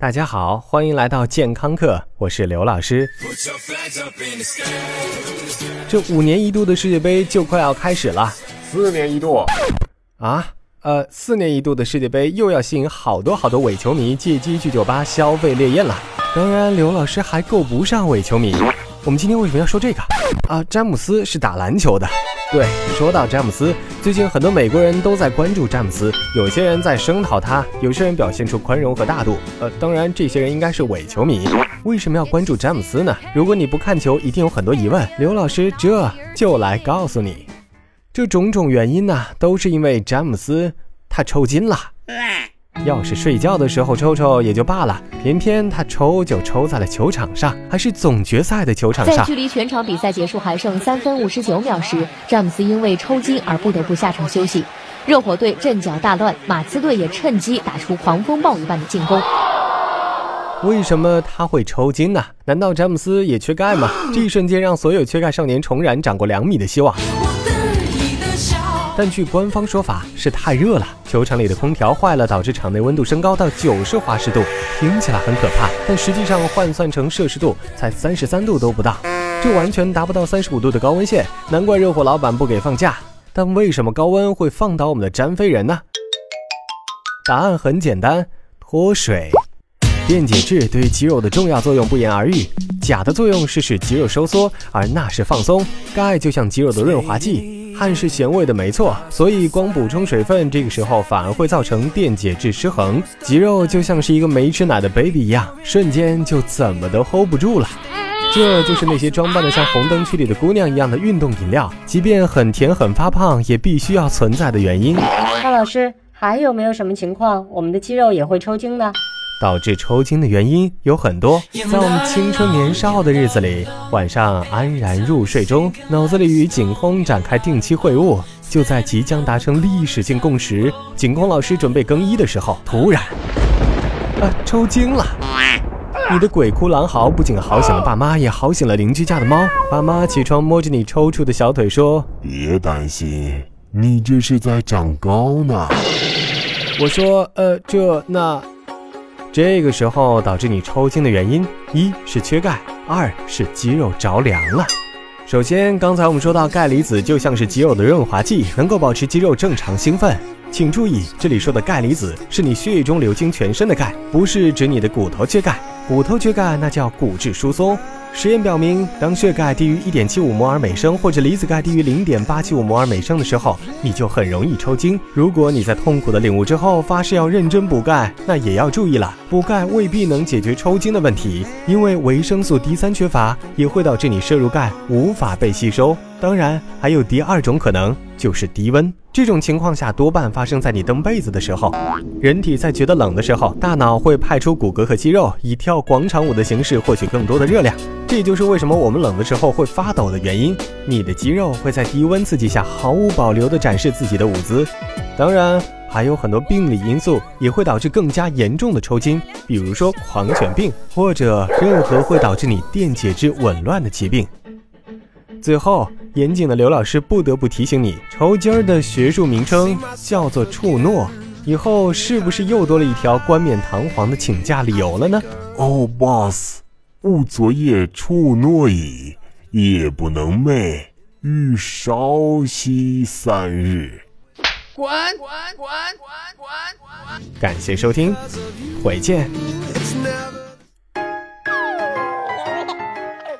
大家好，欢迎来到健康课，我是刘老师。这五年一度的世界杯就快要开始了，四年一度啊，呃，四年一度的世界杯又要吸引好多好多伪球迷借机去酒吧消费烈焰了。当然，刘老师还够不上伪球迷。我们今天为什么要说这个啊？詹姆斯是打篮球的。对，说到詹姆斯，最近很多美国人都在关注詹姆斯，有些人在声讨他，有些人表现出宽容和大度。呃，当然，这些人应该是伪球迷。为什么要关注詹姆斯呢？如果你不看球，一定有很多疑问。刘老师这就来告诉你，这种种原因呢，都是因为詹姆斯他抽筋了。要是睡觉的时候抽抽也就罢了，偏偏他抽就抽在了球场上，还是总决赛的球场上。在距离全场比赛结束还剩三分五十九秒时，詹姆斯因为抽筋而不得不下场休息。热火队阵脚大乱，马刺队也趁机打出狂风暴雨般的进攻。为什么他会抽筋呢？难道詹姆斯也缺钙吗？这一瞬间让所有缺钙少年重燃长过两米的希望。但据官方说法是太热了，球场里的空调坏了，导致场内温度升高到九十华氏度，听起来很可怕，但实际上换算成摄氏度才三十三度都不到，这完全达不到三十五度的高温线，难怪热火老板不给放假。但为什么高温会放倒我们的詹飞人呢？答案很简单，脱水。电解质对于肌肉的重要作用不言而喻，钾的作用是使肌肉收缩，而钠是放松，钙就像肌肉的润滑剂。汗是咸味的，没错，所以光补充水分，这个时候反而会造成电解质失衡，肌肉就像是一个没吃奶的 baby 一样，瞬间就怎么都 hold 不住了。这就是那些装扮的像红灯区里的姑娘一样的运动饮料，即便很甜很发胖，也必须要存在的原因。高老师，还有没有什么情况，我们的肌肉也会抽筋呢？导致抽筋的原因有很多，在我们青春年少的日子里，晚上安然入睡中，脑子里与景空展开定期会晤，就在即将达成历史性共识，景空老师准备更衣的时候，突然，啊，抽筋了！你的鬼哭狼嚎不仅嚎醒了爸妈，也嚎醒了邻居家的猫。爸妈起床摸着你抽搐的小腿说：“别担心，你这是在长高呢。”我说：“呃，这那。”这个时候导致你抽筋的原因，一是缺钙，二是肌肉着凉了。首先，刚才我们说到钙离子就像是肌肉的润滑剂，能够保持肌肉正常兴奋。请注意，这里说的钙离子是你血液中流经全身的钙，不是指你的骨头缺钙。骨头缺钙那叫骨质疏松。实验表明，当血钙低于一点七五摩尔每升，或者离子钙低于零点八七五摩尔每升的时候，你就很容易抽筋。如果你在痛苦的领悟之后发誓要认真补钙，那也要注意了，补钙未必能解决抽筋的问题，因为维生素 D 三缺乏也会导致你摄入钙无法被吸收。当然，还有第二种可能，就是低温。这种情况下多半发生在你蹬被子的时候。人体在觉得冷的时候，大脑会派出骨骼和肌肉，以跳广场舞的形式获取更多的热量。这就是为什么我们冷的时候会发抖的原因。你的肌肉会在低温刺激下毫无保留地展示自己的舞姿。当然，还有很多病理因素也会导致更加严重的抽筋，比如说狂犬病，或者任何会导致你电解质紊乱的疾病。最后，严谨的刘老师不得不提醒你，抽筋儿的学术名称叫做触诺。以后是不是又多了一条冠冕堂皇的请假理由了呢？哦，boss，吾昨夜触诺矣，夜不能寐，欲稍息三日。滚滚滚滚滚！感谢收听，回见。